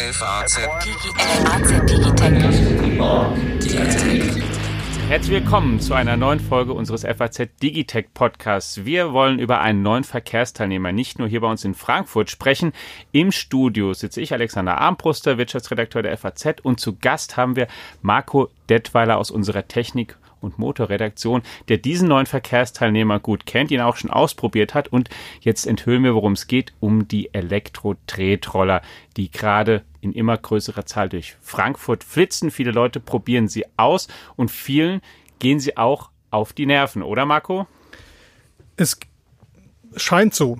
FAZ Herzlich willkommen zu einer neuen Folge unseres FAZ Digitech Podcasts. Wir wollen über einen neuen Verkehrsteilnehmer nicht nur hier bei uns in Frankfurt sprechen. Im Studio sitze ich, Alexander Armbruster, Wirtschaftsredakteur der FAZ und zu Gast haben wir Marco Detweiler aus unserer Technik- und Motorredaktion, der diesen neuen Verkehrsteilnehmer gut kennt, ihn auch schon ausprobiert hat und jetzt enthüllen wir, worum es geht, um die Elektro-Tretroller, die gerade in immer größerer Zahl durch Frankfurt flitzen. Viele Leute probieren sie aus und vielen gehen sie auch auf die Nerven, oder Marco? Es scheint so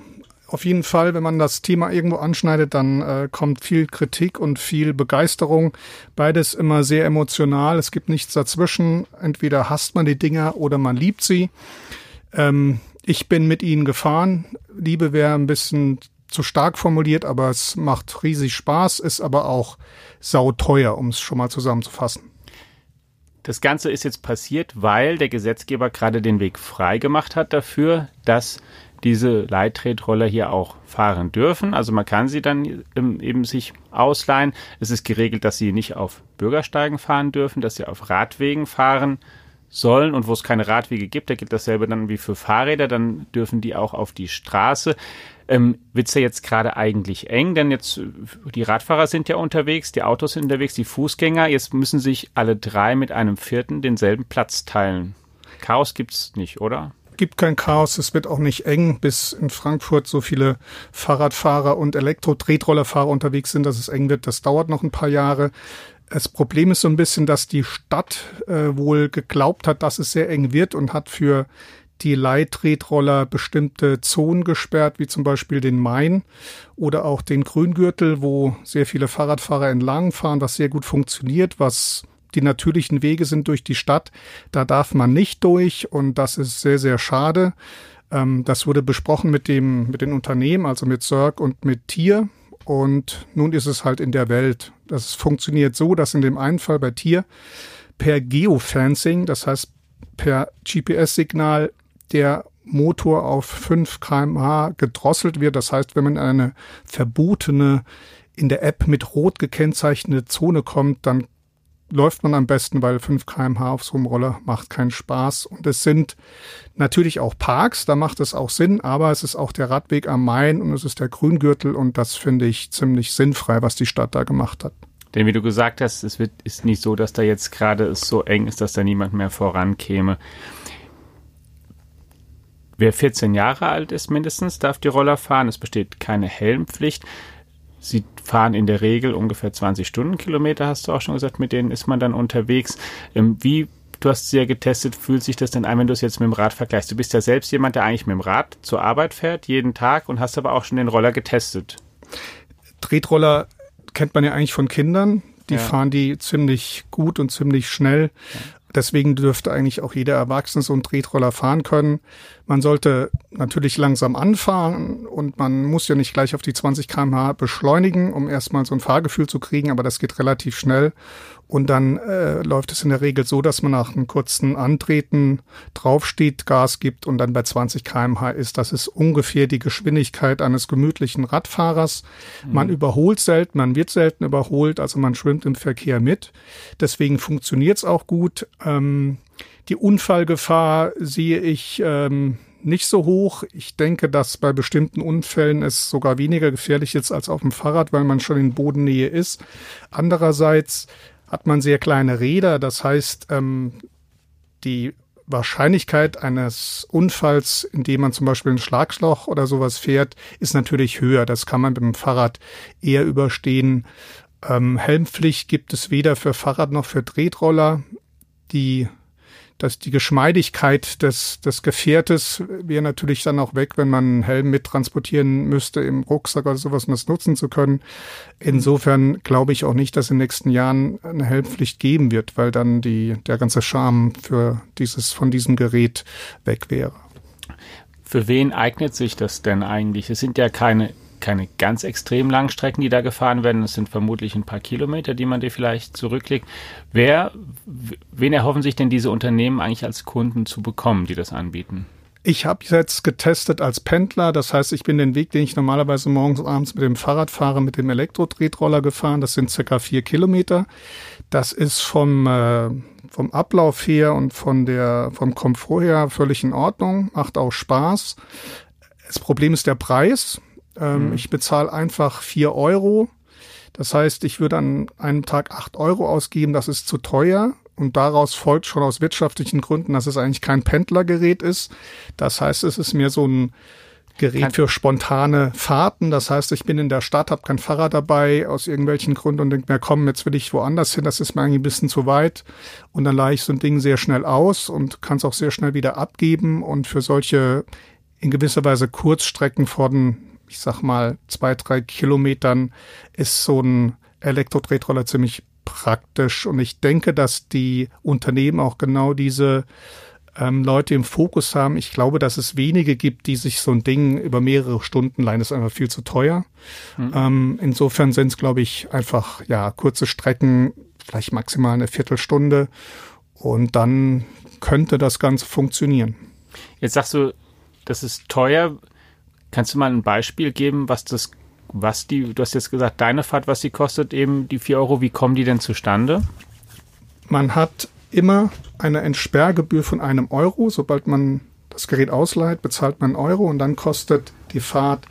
auf jeden Fall, wenn man das Thema irgendwo anschneidet, dann äh, kommt viel Kritik und viel Begeisterung. Beides immer sehr emotional. Es gibt nichts dazwischen. Entweder hasst man die Dinger oder man liebt sie. Ähm, ich bin mit ihnen gefahren. Liebe wäre ein bisschen zu stark formuliert, aber es macht riesig Spaß, ist aber auch sauteuer, um es schon mal zusammenzufassen. Das Ganze ist jetzt passiert, weil der Gesetzgeber gerade den Weg frei gemacht hat dafür, dass diese Leittretroller hier auch fahren dürfen. Also man kann sie dann eben sich ausleihen. Es ist geregelt, dass sie nicht auf Bürgersteigen fahren dürfen, dass sie auf Radwegen fahren sollen und wo es keine Radwege gibt, da gilt dasselbe dann wie für Fahrräder, dann dürfen die auch auf die Straße. Ähm, wird's ja jetzt gerade eigentlich eng, denn jetzt die Radfahrer sind ja unterwegs, die Autos sind unterwegs, die Fußgänger, jetzt müssen sich alle drei mit einem vierten denselben Platz teilen. Chaos gibt's nicht, oder? gibt kein Chaos, es wird auch nicht eng, bis in Frankfurt so viele Fahrradfahrer und Elektro-Tretrollerfahrer unterwegs sind, dass es eng wird. Das dauert noch ein paar Jahre. Das Problem ist so ein bisschen, dass die Stadt äh, wohl geglaubt hat, dass es sehr eng wird und hat für die Leittretroller bestimmte Zonen gesperrt, wie zum Beispiel den Main oder auch den Grüngürtel, wo sehr viele Fahrradfahrer entlang fahren, was sehr gut funktioniert, was die natürlichen Wege sind durch die Stadt. Da darf man nicht durch und das ist sehr, sehr schade. Ähm, das wurde besprochen mit dem, mit den Unternehmen, also mit Cirque und mit Tier. Und nun ist es halt in der Welt. Das funktioniert so, dass in dem einen Fall bei Tier per Geofencing, das heißt per GPS-Signal, der Motor auf 5 kmh gedrosselt wird. Das heißt, wenn man in eine verbotene in der App mit rot gekennzeichnete Zone kommt, dann läuft man am besten, weil 5 kmh auf so einem Roller macht keinen Spaß. Und es sind natürlich auch Parks, da macht es auch Sinn, aber es ist auch der Radweg am Main und es ist der Grüngürtel und das finde ich ziemlich sinnfrei, was die Stadt da gemacht hat. Denn wie du gesagt hast, es wird, ist nicht so, dass da jetzt gerade es so eng ist, dass da niemand mehr vorankäme. Wer 14 Jahre alt ist mindestens, darf die Roller fahren. Es besteht keine Helmpflicht. Sie fahren in der Regel ungefähr 20 Stundenkilometer, hast du auch schon gesagt, mit denen ist man dann unterwegs. Ähm, wie, du hast sie ja getestet, fühlt sich das denn ein, wenn du es jetzt mit dem Rad vergleichst? Du bist ja selbst jemand, der eigentlich mit dem Rad zur Arbeit fährt, jeden Tag und hast aber auch schon den Roller getestet. Tretroller kennt man ja eigentlich von Kindern. Die ja. fahren die ziemlich gut und ziemlich schnell. Deswegen dürfte eigentlich auch jeder Erwachsene so einen Tretroller fahren können. Man sollte natürlich langsam anfahren und man muss ja nicht gleich auf die 20 kmh beschleunigen, um erstmal so ein Fahrgefühl zu kriegen, aber das geht relativ schnell. Und dann äh, läuft es in der Regel so, dass man nach einem kurzen Antreten draufsteht, Gas gibt und dann bei 20 kmh ist. Das ist ungefähr die Geschwindigkeit eines gemütlichen Radfahrers. Mhm. Man überholt selten, man wird selten überholt, also man schwimmt im Verkehr mit. Deswegen funktioniert es auch gut. Ähm, die Unfallgefahr sehe ich ähm, nicht so hoch. Ich denke, dass bei bestimmten Unfällen es sogar weniger gefährlich ist als auf dem Fahrrad, weil man schon in Bodennähe ist. Andererseits hat man sehr kleine Räder. Das heißt, ähm, die Wahrscheinlichkeit eines Unfalls, in dem man zum Beispiel ein Schlagschloch oder sowas fährt, ist natürlich höher. Das kann man mit dem Fahrrad eher überstehen. Ähm, Helmpflicht gibt es weder für Fahrrad noch für Tretroller. Die dass die Geschmeidigkeit des, des Gefährtes wäre natürlich dann auch weg, wenn man einen Helm mittransportieren müsste im Rucksack oder sowas, um das nutzen zu können. Insofern glaube ich auch nicht, dass in den nächsten Jahren eine Helmpflicht geben wird, weil dann die, der ganze Charme für dieses, von diesem Gerät weg wäre. Für wen eignet sich das denn eigentlich? Es sind ja keine keine ganz extrem langen Strecken, die da gefahren werden. Es sind vermutlich ein paar Kilometer, die man dir vielleicht zurücklegt. Wer, wen erhoffen sich denn diese Unternehmen eigentlich als Kunden zu bekommen, die das anbieten? Ich habe jetzt getestet als Pendler, das heißt, ich bin den Weg, den ich normalerweise morgens und abends mit dem Fahrrad fahre, mit dem Elektro-Tretroller gefahren. Das sind circa vier Kilometer. Das ist vom, äh, vom Ablauf her und von der, vom Komfort her völlig in Ordnung, macht auch Spaß. Das Problem ist der Preis. Ähm, mhm. Ich bezahle einfach vier Euro. Das heißt, ich würde an einem Tag acht Euro ausgeben. Das ist zu teuer. Und daraus folgt schon aus wirtschaftlichen Gründen, dass es eigentlich kein Pendlergerät ist. Das heißt, es ist mir so ein Gerät für spontane Fahrten. Das heißt, ich bin in der Stadt, habe kein Fahrrad dabei aus irgendwelchen Gründen und denke mir, komm, jetzt will ich woanders hin, das ist mir eigentlich ein bisschen zu weit. Und dann leihe ich so ein Ding sehr schnell aus und kann es auch sehr schnell wieder abgeben. Und für solche in gewisser Weise Kurzstrecken von, ich sag mal, zwei, drei Kilometern ist so ein Elektro-Tretroller ziemlich praktisch. Und ich denke, dass die Unternehmen auch genau diese ähm, Leute im Fokus haben. Ich glaube, dass es wenige gibt, die sich so ein Ding über mehrere Stunden leihen. Das ist einfach viel zu teuer. Mhm. Ähm, insofern sind es, glaube ich, einfach ja kurze Strecken, vielleicht maximal eine Viertelstunde. Und dann könnte das Ganze funktionieren. Jetzt sagst du, das ist teuer. Kannst du mal ein Beispiel geben, was das was die, du hast jetzt gesagt, deine Fahrt, was sie kostet, eben die vier Euro, wie kommen die denn zustande? Man hat immer eine Entsperrgebühr von einem Euro. Sobald man das Gerät ausleiht, bezahlt man einen Euro und dann kostet die Fahrt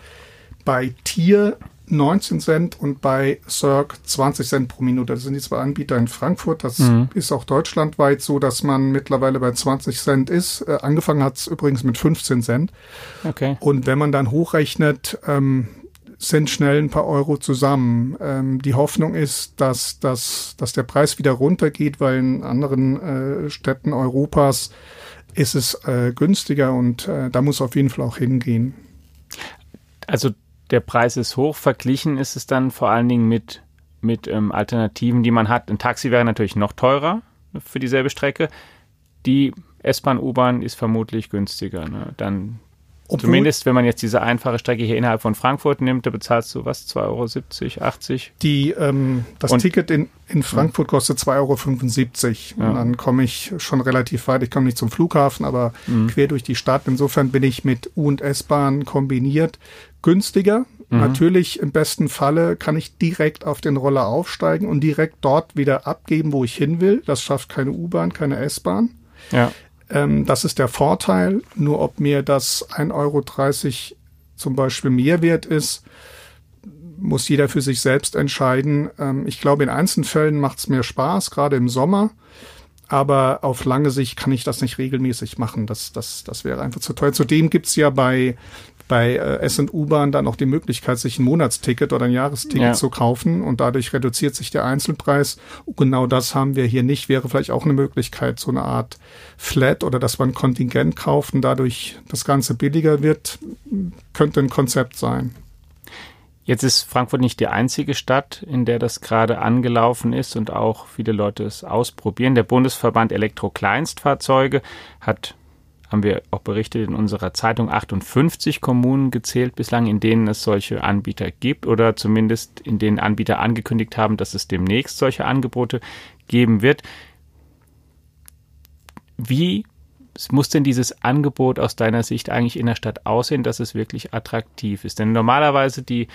bei Tier 19 Cent und bei Cirque 20 Cent pro Minute. Das sind die zwei Anbieter in Frankfurt. Das mhm. ist auch deutschlandweit so, dass man mittlerweile bei 20 Cent ist. Äh, angefangen hat es übrigens mit 15 Cent. Okay. Und wenn man dann hochrechnet, ähm, sind schnell ein paar Euro zusammen. Ähm, die Hoffnung ist, dass, dass, dass der Preis wieder runtergeht, weil in anderen äh, Städten Europas ist es äh, günstiger und äh, da muss auf jeden Fall auch hingehen. Also der Preis ist hoch, verglichen ist es dann vor allen Dingen mit, mit ähm, Alternativen, die man hat. Ein Taxi wäre natürlich noch teurer für dieselbe Strecke. Die S-Bahn, U-Bahn ist vermutlich günstiger. Ne? Dann obwohl, Zumindest, wenn man jetzt diese einfache Strecke hier innerhalb von Frankfurt nimmt, da bezahlst du was, 2,70 Euro, 80? Die, ähm, das Und, Ticket in, in Frankfurt kostet 2,75 Euro. Ja. Und dann komme ich schon relativ weit. Ich komme nicht zum Flughafen, aber mhm. quer durch die Stadt. Insofern bin ich mit U- und S-Bahn kombiniert günstiger. Mhm. Natürlich im besten Falle kann ich direkt auf den Roller aufsteigen und direkt dort wieder abgeben, wo ich hin will. Das schafft keine U-Bahn, keine S-Bahn. Ja. Ähm, das ist der Vorteil. Nur ob mir das 1,30 Euro zum Beispiel mehr wert ist, muss jeder für sich selbst entscheiden. Ähm, ich glaube, in Einzelfällen macht es mir Spaß, gerade im Sommer. Aber auf lange Sicht kann ich das nicht regelmäßig machen. Das, das, das wäre einfach zu teuer. Zudem gibt's ja bei bei äh, S und U-Bahn dann auch die Möglichkeit, sich ein Monatsticket oder ein Jahresticket ja. zu kaufen und dadurch reduziert sich der Einzelpreis. Genau das haben wir hier nicht. Wäre vielleicht auch eine Möglichkeit, so eine Art Flat oder dass man Kontingent kauft und dadurch das Ganze billiger wird, könnte ein Konzept sein. Jetzt ist Frankfurt nicht die einzige Stadt, in der das gerade angelaufen ist und auch viele Leute es ausprobieren. Der Bundesverband Elektrokleinstfahrzeuge hat haben wir auch berichtet in unserer Zeitung 58 Kommunen gezählt bislang, in denen es solche Anbieter gibt oder zumindest in denen Anbieter angekündigt haben, dass es demnächst solche Angebote geben wird. Wie muss denn dieses Angebot aus deiner Sicht eigentlich in der Stadt aussehen, dass es wirklich attraktiv ist? Denn normalerweise die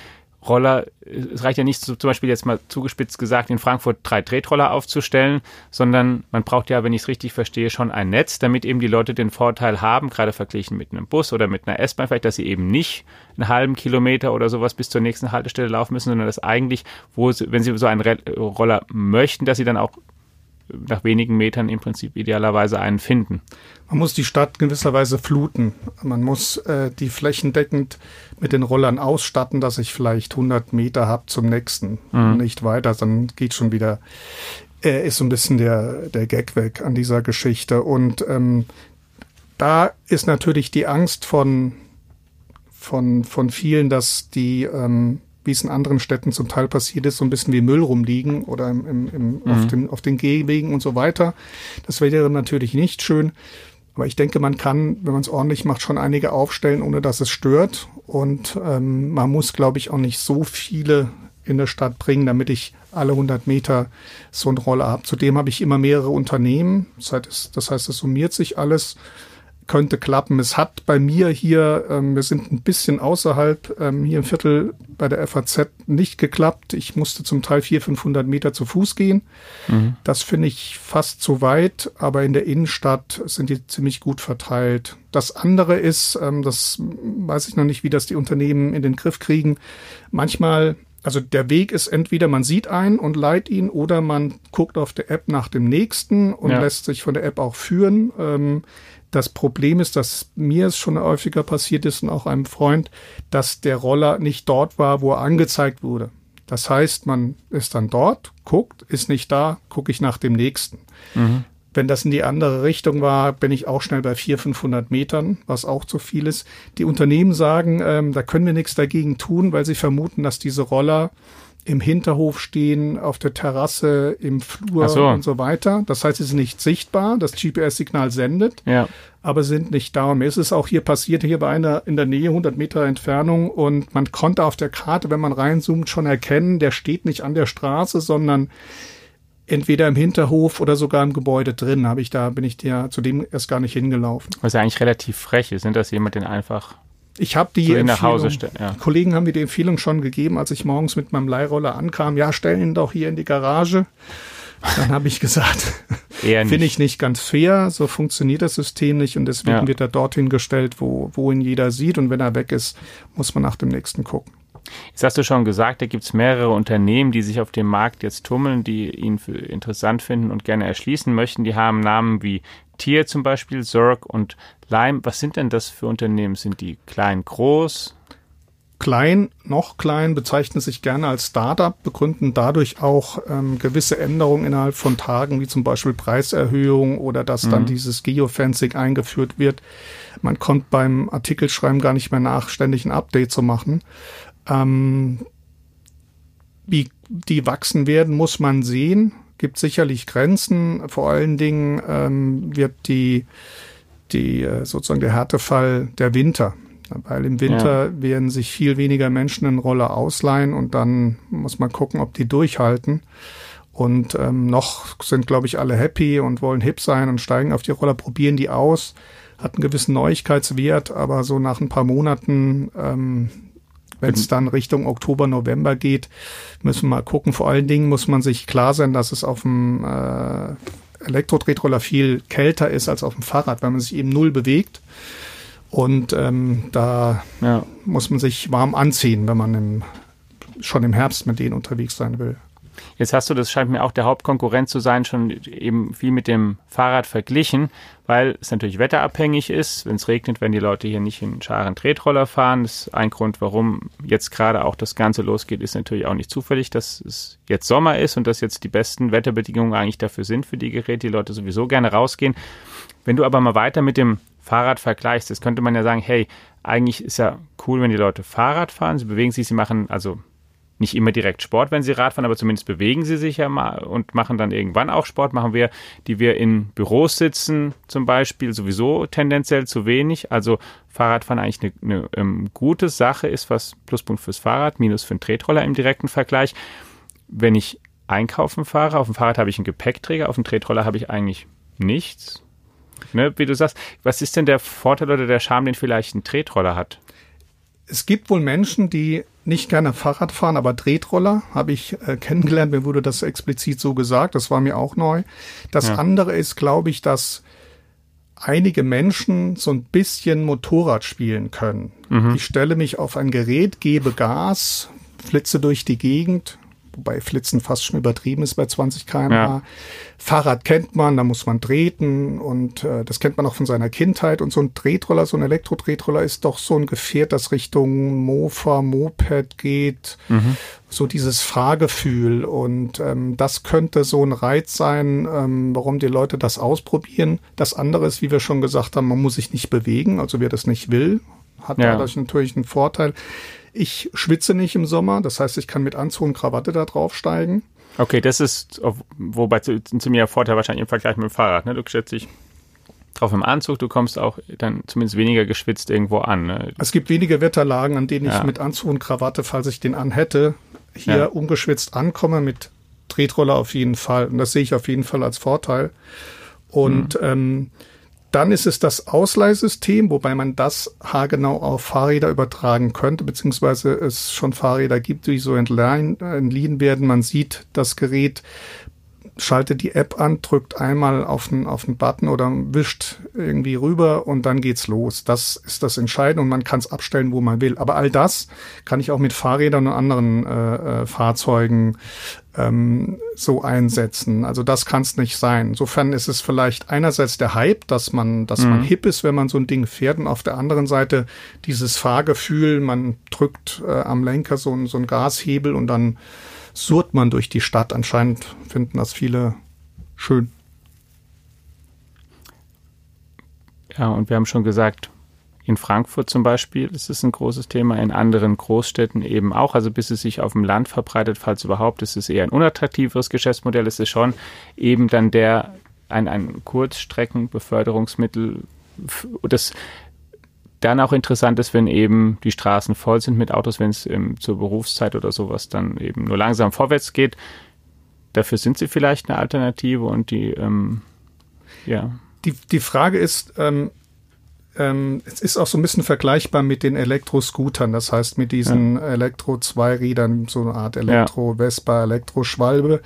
Roller, es reicht ja nicht zum Beispiel jetzt mal zugespitzt gesagt, in Frankfurt drei Tretroller aufzustellen, sondern man braucht ja, wenn ich es richtig verstehe, schon ein Netz, damit eben die Leute den Vorteil haben, gerade verglichen mit einem Bus oder mit einer S-Bahn vielleicht, dass sie eben nicht einen halben Kilometer oder sowas bis zur nächsten Haltestelle laufen müssen, sondern dass eigentlich, wo sie, wenn sie so einen Roller möchten, dass sie dann auch nach wenigen Metern im Prinzip idealerweise einen finden. Man muss die Stadt gewisserweise fluten. Man muss äh, die flächendeckend mit den Rollern ausstatten, dass ich vielleicht 100 Meter habe zum nächsten. Mhm. Nicht weiter, dann geht schon wieder, äh, ist so ein bisschen der, der Gag weg an dieser Geschichte. Und ähm, da ist natürlich die Angst von, von, von vielen, dass die ähm, wie es in anderen Städten zum Teil passiert ist, so ein bisschen wie Müll rumliegen oder im, im, im, mhm. auf, den, auf den Gehwegen und so weiter. Das wäre natürlich nicht schön. Aber ich denke, man kann, wenn man es ordentlich macht, schon einige aufstellen, ohne dass es stört. Und ähm, man muss, glaube ich, auch nicht so viele in der Stadt bringen, damit ich alle 100 Meter so einen Roller habe. Zudem habe ich immer mehrere Unternehmen. Das heißt, es, das heißt, es summiert sich alles. Könnte klappen. Es hat bei mir hier, ähm, wir sind ein bisschen außerhalb, ähm, hier im Viertel bei der FAZ nicht geklappt. Ich musste zum Teil 400, 500 Meter zu Fuß gehen. Mhm. Das finde ich fast zu weit, aber in der Innenstadt sind die ziemlich gut verteilt. Das andere ist, ähm, das weiß ich noch nicht, wie das die Unternehmen in den Griff kriegen. Manchmal also der Weg ist entweder man sieht einen und leiht ihn oder man guckt auf der App nach dem nächsten und ja. lässt sich von der App auch führen. Ähm, das Problem ist, dass mir es schon häufiger passiert ist und auch einem Freund, dass der Roller nicht dort war, wo er angezeigt wurde. Das heißt, man ist dann dort, guckt, ist nicht da, gucke ich nach dem nächsten. Mhm. Wenn das in die andere Richtung war, bin ich auch schnell bei 400, 500 Metern, was auch zu viel ist. Die Unternehmen sagen, ähm, da können wir nichts dagegen tun, weil sie vermuten, dass diese Roller im Hinterhof stehen, auf der Terrasse, im Flur so. und so weiter. Das heißt, sie sind nicht sichtbar, das GPS-Signal sendet, ja. aber sind nicht da. Und mir ist es auch hier passiert, hier bei einer in der Nähe, 100 Meter Entfernung und man konnte auf der Karte, wenn man reinzoomt, schon erkennen, der steht nicht an der Straße, sondern entweder im Hinterhof oder sogar im Gebäude drin. Habe ich da bin ich dir zudem erst gar nicht hingelaufen. Was ja eigentlich relativ frech ist, sind das jemand, den einfach ich habe die so Empfehlung, ja. Kollegen haben mir die Empfehlung schon gegeben, als ich morgens mit meinem Leihroller ankam. Ja, stellen ihn doch hier in die Garage. Dann habe ich gesagt, finde ich nicht ganz fair. So funktioniert das System nicht und deswegen ja. wird er dorthin gestellt, wo, wo ihn jeder sieht und wenn er weg ist, muss man nach dem nächsten gucken. Jetzt hast du schon gesagt, da gibt es mehrere Unternehmen, die sich auf dem Markt jetzt tummeln, die ihn für interessant finden und gerne erschließen möchten. Die haben Namen wie Tier zum Beispiel, Zurk und Lime. Was sind denn das für Unternehmen? Sind die klein, groß? Klein, noch klein, bezeichnen sich gerne als Startup, begründen dadurch auch ähm, gewisse Änderungen innerhalb von Tagen, wie zum Beispiel Preiserhöhung oder dass mhm. dann dieses Geofencing eingeführt wird. Man kommt beim Artikelschreiben gar nicht mehr nach, ständig ein Update zu machen. Ähm, wie die wachsen werden, muss man sehen. Gibt sicherlich Grenzen. Vor allen Dingen ähm, wird die, die äh, sozusagen der Härtefall der Winter. Weil im Winter ja. werden sich viel weniger Menschen einen Roller ausleihen und dann muss man gucken, ob die durchhalten. Und ähm, noch sind, glaube ich, alle happy und wollen hip sein und steigen auf die Roller, probieren die aus, hat einen gewissen Neuigkeitswert, aber so nach ein paar Monaten ähm, wenn es dann Richtung Oktober, November geht, müssen wir mal gucken. Vor allen Dingen muss man sich klar sein, dass es auf dem äh, Elektro-Tretroller viel kälter ist als auf dem Fahrrad, weil man sich eben null bewegt. Und ähm, da ja. muss man sich warm anziehen, wenn man im, schon im Herbst mit denen unterwegs sein will. Jetzt hast du, das scheint mir auch der Hauptkonkurrent zu sein, schon eben viel mit dem Fahrrad verglichen, weil es natürlich wetterabhängig ist. Wenn es regnet, werden die Leute hier nicht in Scharen Tretroller fahren. Das ist ein Grund, warum jetzt gerade auch das Ganze losgeht, ist natürlich auch nicht zufällig, dass es jetzt Sommer ist und dass jetzt die besten Wetterbedingungen eigentlich dafür sind für die Geräte, die Leute sowieso gerne rausgehen. Wenn du aber mal weiter mit dem Fahrrad vergleichst, das könnte man ja sagen, hey, eigentlich ist ja cool, wenn die Leute Fahrrad fahren, sie bewegen sich, sie machen also nicht immer direkt Sport, wenn sie Radfahren, aber zumindest bewegen sie sich ja mal und machen dann irgendwann auch Sport. Machen wir, die wir in Büros sitzen, zum Beispiel, sowieso tendenziell zu wenig. Also Fahrradfahren eigentlich eine, eine ähm, gute Sache ist, was Pluspunkt fürs Fahrrad, Minus für den Tretroller im direkten Vergleich. Wenn ich einkaufen fahre, auf dem Fahrrad habe ich einen Gepäckträger, auf dem Tretroller habe ich eigentlich nichts. Ne, wie du sagst, was ist denn der Vorteil oder der Charme, den vielleicht ein Tretroller hat? Es gibt wohl Menschen, die nicht gerne Fahrrad fahren, aber Tretroller habe ich äh, kennengelernt. Mir wurde das explizit so gesagt. Das war mir auch neu. Das ja. andere ist, glaube ich, dass einige Menschen so ein bisschen Motorrad spielen können. Mhm. Ich stelle mich auf ein Gerät, gebe Gas, flitze durch die Gegend, wobei Flitzen fast schon übertrieben ist bei 20 km/h. Ja. Fahrrad kennt man, da muss man treten und äh, das kennt man auch von seiner Kindheit. Und so ein Tretroller, so ein Elektro-Tretroller ist doch so ein Gefährt, das Richtung Mofa, Moped geht. Mhm. So dieses Fahrgefühl. Und ähm, das könnte so ein Reiz sein, ähm, warum die Leute das ausprobieren. Das andere ist, wie wir schon gesagt haben, man muss sich nicht bewegen. Also wer das nicht will, hat ja. dadurch natürlich einen Vorteil. Ich schwitze nicht im Sommer, das heißt, ich kann mit Anzug und Krawatte da draufsteigen. Okay, das ist, wobei zu, zu mir Vorteil wahrscheinlich im Vergleich mit dem Fahrrad. Ne? Du stellst dich drauf im Anzug, du kommst auch dann zumindest weniger geschwitzt irgendwo an. Ne? Es gibt wenige Wetterlagen, an denen ja. ich mit Anzug und Krawatte, falls ich den anhätte, hier ja. ungeschwitzt ankomme, mit Tretroller auf jeden Fall. Und das sehe ich auf jeden Fall als Vorteil. Und mhm. ähm, Dann ist es das Ausleihsystem, wobei man das haargenau auf Fahrräder übertragen könnte, beziehungsweise es schon Fahrräder gibt, die so entleihen, entliehen werden. Man sieht das Gerät schaltet die App an, drückt einmal auf den, auf den Button oder wischt irgendwie rüber und dann geht's los. Das ist das Entscheidende und man kann es abstellen, wo man will. Aber all das kann ich auch mit Fahrrädern und anderen äh, äh, Fahrzeugen ähm, so einsetzen. Also das kann es nicht sein. Insofern ist es vielleicht einerseits der Hype, dass man, dass mhm. man hip ist, wenn man so ein Ding fährt, und auf der anderen Seite dieses Fahrgefühl, man drückt äh, am Lenker so, so ein Gashebel und dann surrt man durch die Stadt. Anscheinend finden das viele schön. Ja, und wir haben schon gesagt, in Frankfurt zum Beispiel ist es ein großes Thema, in anderen Großstädten eben auch. Also bis es sich auf dem Land verbreitet, falls überhaupt, ist es eher ein unattraktiveres Geschäftsmodell. Es ist schon eben dann der ein, ein Kurzstreckenbeförderungsmittel, das dann auch interessant ist, wenn eben die Straßen voll sind mit Autos, wenn es ähm, zur Berufszeit oder sowas dann eben nur langsam vorwärts geht. Dafür sind sie vielleicht eine Alternative und die, ähm, ja. Die, die Frage ist, ähm, ähm, es ist auch so ein bisschen vergleichbar mit den Elektroscootern, das heißt mit diesen ja. Elektro-Zweirädern, so eine Art Elektro-Vespa, Elektro-Schwalbe.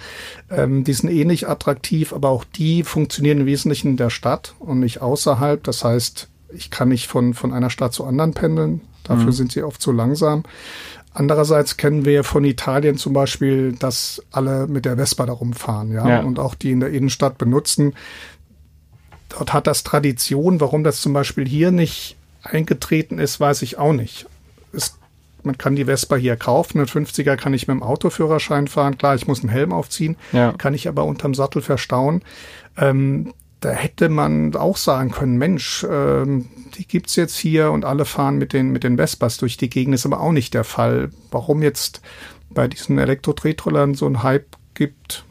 Ähm, die sind ähnlich eh attraktiv, aber auch die funktionieren im Wesentlichen in der Stadt und nicht außerhalb. Das heißt, ich kann nicht von, von einer Stadt zu anderen pendeln. Dafür mhm. sind sie oft zu langsam. Andererseits kennen wir von Italien zum Beispiel, dass alle mit der Vespa da rumfahren, ja, ja. und auch die in der Innenstadt benutzen. Dort hat das Tradition. Warum das zum Beispiel hier nicht eingetreten ist, weiß ich auch nicht. Es, man kann die Vespa hier kaufen. Ein 50er kann ich mit dem Autoführerschein fahren. Klar, ich muss einen Helm aufziehen, ja. kann ich aber unterm Sattel verstauen. Ähm, da hätte man auch sagen können, Mensch, ähm, die gibt's jetzt hier und alle fahren mit den, mit den Vespas durch die Gegend, ist aber auch nicht der Fall. Warum jetzt bei diesen Elektro-Tretrollern so ein Hype gibt,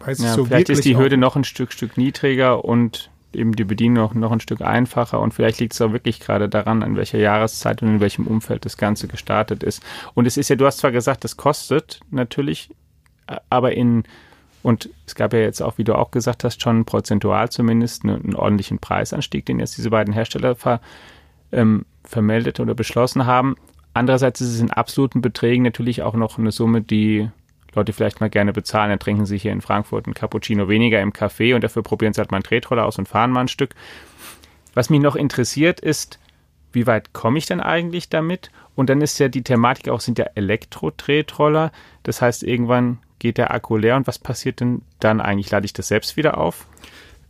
weiß ja, so vielleicht ist die Hürde noch ein Stück, Stück niedriger und eben die Bedienung noch, noch ein Stück einfacher und vielleicht liegt es auch wirklich gerade daran, an welcher Jahreszeit und in welchem Umfeld das Ganze gestartet ist. Und es ist ja, du hast zwar gesagt, das kostet natürlich, aber in und es gab ja jetzt auch, wie du auch gesagt hast, schon prozentual zumindest einen, einen ordentlichen Preisanstieg, den jetzt diese beiden Hersteller ver, ähm, vermeldet oder beschlossen haben. Andererseits ist es in absoluten Beträgen natürlich auch noch eine Summe, die Leute vielleicht mal gerne bezahlen. Dann trinken sie hier in Frankfurt ein Cappuccino weniger im Café und dafür probieren sie halt mal einen Tretroller aus und fahren mal ein Stück. Was mich noch interessiert ist, wie weit komme ich denn eigentlich damit? Und dann ist ja die Thematik auch, sind ja Elektro-Tretroller. Das heißt, irgendwann geht der Akku leer und was passiert denn dann eigentlich? Lade ich das selbst wieder auf?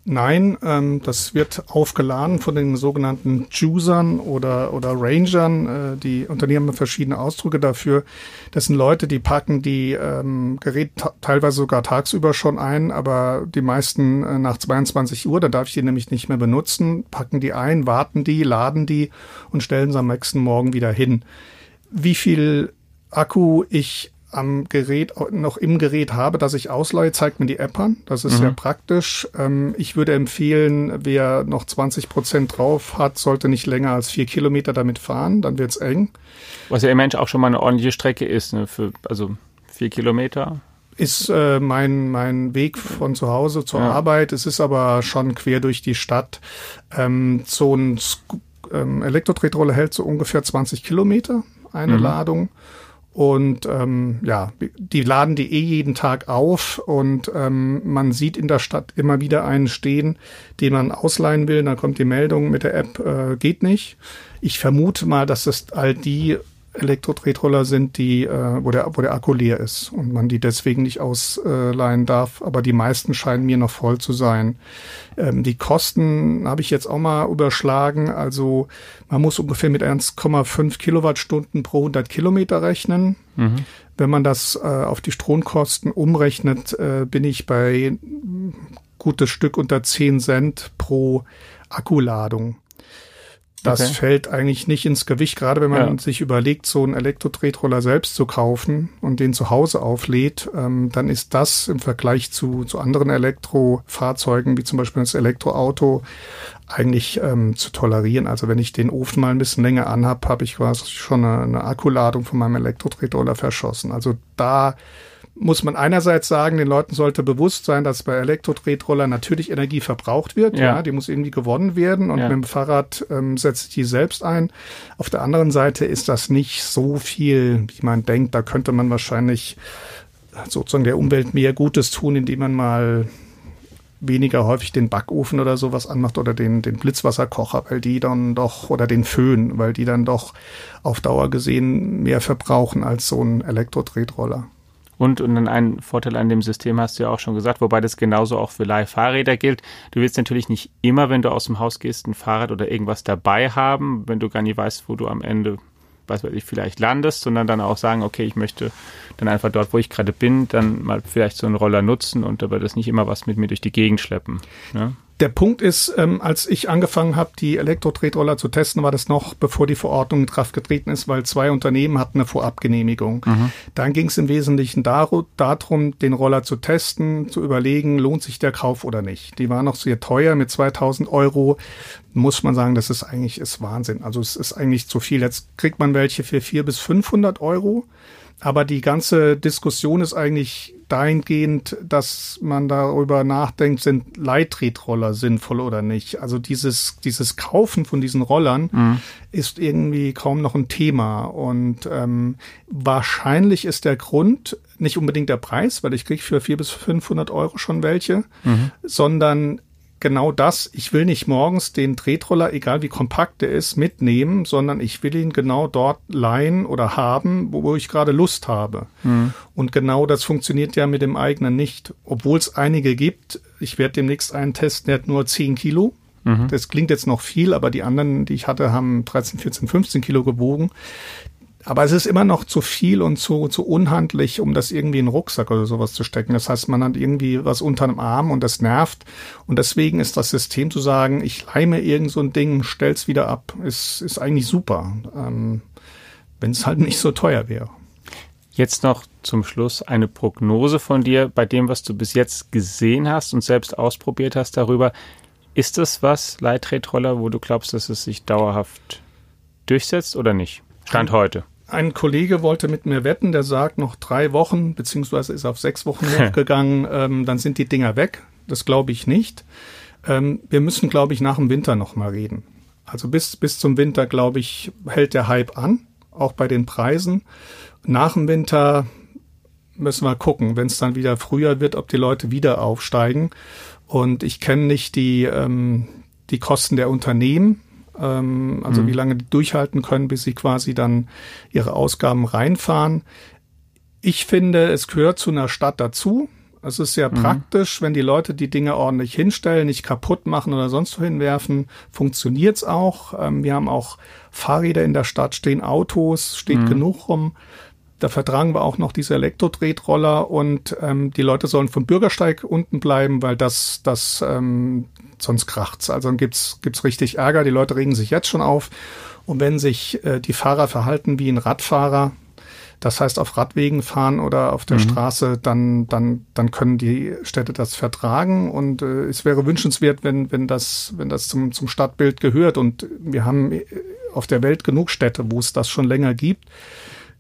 Nein, ähm, das wird aufgeladen von den sogenannten Juicern oder, oder Rangern. Äh, die Unternehmen haben verschiedene Ausdrücke dafür. Das sind Leute, die packen die ähm, Gerät teilweise sogar tagsüber schon ein, aber die meisten äh, nach 22 Uhr, da darf ich die nämlich nicht mehr benutzen, packen die ein, warten die, laden die und stellen sie am nächsten Morgen wieder hin. Wie viel Akku ich am Gerät, noch im Gerät habe, dass ich ausleihe, zeigt mir die App an. Das ist mhm. sehr praktisch. Ähm, ich würde empfehlen, wer noch 20 Prozent drauf hat, sollte nicht länger als vier Kilometer damit fahren, dann wird's eng. Was ja im Mensch auch schon mal eine ordentliche Strecke ist, ne? Für, also vier Kilometer. Ist äh, mein, mein Weg von zu Hause zur ja. Arbeit. Es ist aber schon quer durch die Stadt. Ähm, so ein ähm, Elektro-Tretroller hält so ungefähr 20 Kilometer, eine mhm. Ladung. Und ähm, ja, die laden die eh jeden Tag auf und ähm, man sieht in der Stadt immer wieder einen stehen, den man ausleihen will. Dann kommt die Meldung mit der App, äh, geht nicht. Ich vermute mal, dass es all die Elektro-Tretroller sind, die, äh, wo, der, wo der Akku leer ist und man die deswegen nicht ausleihen darf. Aber die meisten scheinen mir noch voll zu sein. Ähm, die Kosten habe ich jetzt auch mal überschlagen. Also man muss ungefähr mit 1,5 Kilowattstunden pro 100 Kilometer rechnen. Mhm. Wenn man das äh, auf die Stromkosten umrechnet, äh, bin ich bei gutes Stück unter 10 Cent pro Akkuladung. Das okay. fällt eigentlich nicht ins Gewicht, gerade wenn man ja. sich überlegt, so einen Elektro-Tretroller selbst zu kaufen und den zu Hause auflädt, ähm, dann ist das im Vergleich zu, zu anderen Elektrofahrzeugen, wie zum Beispiel das Elektroauto, eigentlich ähm, zu tolerieren. Also wenn ich den Ofen mal ein bisschen länger anhab, habe ich quasi schon eine, eine Akkuladung von meinem Elektro-Tretroller verschossen. Also da muss man einerseits sagen, den Leuten sollte bewusst sein, dass bei Elektro-Tretroller natürlich Energie verbraucht wird. Ja. ja. die muss irgendwie gewonnen werden und ja. mit dem Fahrrad ähm, setzt die selbst ein. Auf der anderen Seite ist das nicht so viel, wie man denkt. Da könnte man wahrscheinlich sozusagen der Umwelt mehr Gutes tun, indem man mal weniger häufig den Backofen oder sowas anmacht oder den, den Blitzwasserkocher, weil die dann doch, oder den Föhn, weil die dann doch auf Dauer gesehen mehr verbrauchen als so ein Elektro-Tretroller. Und, und dann einen Vorteil an dem System hast du ja auch schon gesagt, wobei das genauso auch für Leihfahrräder gilt. Du willst natürlich nicht immer, wenn du aus dem Haus gehst, ein Fahrrad oder irgendwas dabei haben, wenn du gar nicht weißt, wo du am Ende, weiß ich, vielleicht landest, sondern dann auch sagen, okay, ich möchte dann einfach dort, wo ich gerade bin, dann mal vielleicht so einen Roller nutzen und dabei das nicht immer was mit mir durch die Gegend schleppen. Ne? Der Punkt ist, ähm, als ich angefangen habe, die Elektro-Tretroller zu testen, war das noch bevor die Verordnung in Kraft getreten ist, weil zwei Unternehmen hatten eine Vorabgenehmigung. Mhm. Dann ging es im Wesentlichen darum, den Roller zu testen, zu überlegen, lohnt sich der Kauf oder nicht. Die waren noch sehr teuer mit 2000 Euro. Muss man sagen, das ist eigentlich ist Wahnsinn. Also es ist eigentlich zu viel. Jetzt kriegt man welche für 400 bis 500 Euro. Aber die ganze Diskussion ist eigentlich dahingehend, dass man darüber nachdenkt, sind Leittretroller sinnvoll oder nicht. Also dieses, dieses Kaufen von diesen Rollern mhm. ist irgendwie kaum noch ein Thema. Und ähm, wahrscheinlich ist der Grund nicht unbedingt der Preis, weil ich kriege für vier bis 500 Euro schon welche, mhm. sondern genau das. Ich will nicht morgens den Tretroller, egal wie kompakt der ist, mitnehmen, sondern ich will ihn genau dort leihen oder haben, wo, wo ich gerade Lust habe. Mhm. Und genau das funktioniert ja mit dem eigenen nicht. Obwohl es einige gibt, ich werde demnächst einen testen, der hat nur 10 Kilo. Mhm. Das klingt jetzt noch viel, aber die anderen, die ich hatte, haben 13, 14, 15 Kilo gewogen. Aber es ist immer noch zu viel und zu, zu unhandlich, um das irgendwie in einen Rucksack oder sowas zu stecken. Das heißt, man hat irgendwie was unter dem Arm und das nervt. Und deswegen ist das System zu sagen, ich leime irgend so ein Ding, stell's wieder ab, ist, ist eigentlich super. Ähm, Wenn es halt nicht so teuer wäre. Jetzt noch zum Schluss eine Prognose von dir bei dem, was du bis jetzt gesehen hast und selbst ausprobiert hast darüber. Ist das was, Leittretroller, wo du glaubst, dass es sich dauerhaft durchsetzt oder nicht? Stand heute. Ein Kollege wollte mit mir wetten, der sagt, noch drei Wochen, beziehungsweise ist auf sechs Wochen hochgegangen, ähm, dann sind die Dinger weg. Das glaube ich nicht. Ähm, wir müssen, glaube ich, nach dem Winter nochmal reden. Also bis, bis zum Winter, glaube ich, hält der Hype an, auch bei den Preisen. Nach dem Winter müssen wir gucken, wenn es dann wieder früher wird, ob die Leute wieder aufsteigen. Und ich kenne nicht die, ähm, die Kosten der Unternehmen ähm, also mhm. wie lange die durchhalten können, bis sie quasi dann ihre Ausgaben reinfahren. Ich finde, es gehört zu einer Stadt dazu. Es ist sehr mhm. praktisch, wenn die Leute die Dinge ordentlich hinstellen, nicht kaputt machen oder sonst wo hinwerfen, funktioniert's auch. Ähm, wir haben auch Fahrräder in der Stadt, stehen Autos, steht mhm. genug rum. Da vertragen wir auch noch diese Elektro-Tretroller und ähm, die Leute sollen vom Bürgersteig unten bleiben, weil das, das ähm, sonst kracht's. Also dann gibt's gibt's richtig Ärger. Die Leute regen sich jetzt schon auf. Und wenn sich äh, die Fahrer verhalten wie ein Radfahrer, das heißt auf Radwegen fahren oder auf der mhm. Straße, dann, dann, dann können die Städte das vertragen. Und äh, es wäre wünschenswert, wenn, wenn das, wenn das zum, zum Stadtbild gehört. Und wir haben äh, auf der Welt genug Städte, wo es das schon länger gibt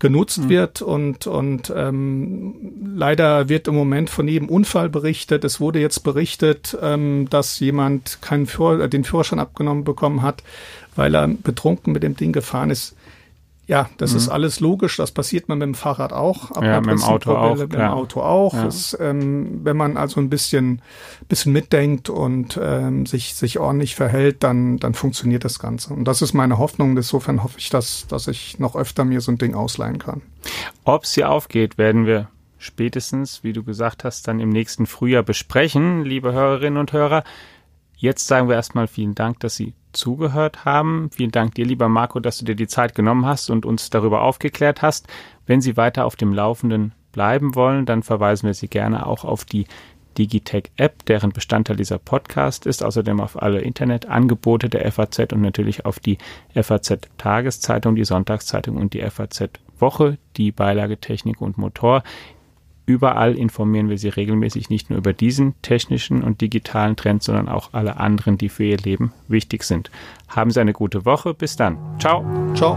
genutzt mhm. wird und, und ähm, leider wird im Moment von jedem Unfall berichtet. Es wurde jetzt berichtet, ähm, dass jemand keinen Führ den Führerschein abgenommen bekommen hat, weil er betrunken mit dem Ding gefahren ist. Ja, das mhm. ist alles logisch. Das passiert man mit dem Fahrrad auch. Ab ja, mit dem Auto auch. Mit dem Auto auch. Ja. Es, ähm, wenn man also ein bisschen, bisschen mitdenkt und ähm, sich, sich ordentlich verhält, dann, dann funktioniert das Ganze. Und das ist meine Hoffnung. Insofern hoffe ich, dass, dass ich noch öfter mir so ein Ding ausleihen kann. Ob sie aufgeht, werden wir spätestens, wie du gesagt hast, dann im nächsten Frühjahr besprechen, liebe Hörerinnen und Hörer. Jetzt sagen wir erstmal vielen Dank, dass Sie zugehört haben. Vielen Dank dir, lieber Marco, dass du dir die Zeit genommen hast und uns darüber aufgeklärt hast. Wenn Sie weiter auf dem Laufenden bleiben wollen, dann verweisen wir Sie gerne auch auf die Digitech App, deren Bestandteil dieser Podcast ist, außerdem auf alle Internetangebote der FAZ und natürlich auf die FAZ Tageszeitung, die Sonntagszeitung und die FAZ Woche, die Beilage Technik und Motor. Überall informieren wir Sie regelmäßig nicht nur über diesen technischen und digitalen Trend, sondern auch alle anderen, die für Ihr Leben wichtig sind. Haben Sie eine gute Woche. Bis dann. Ciao. Ciao.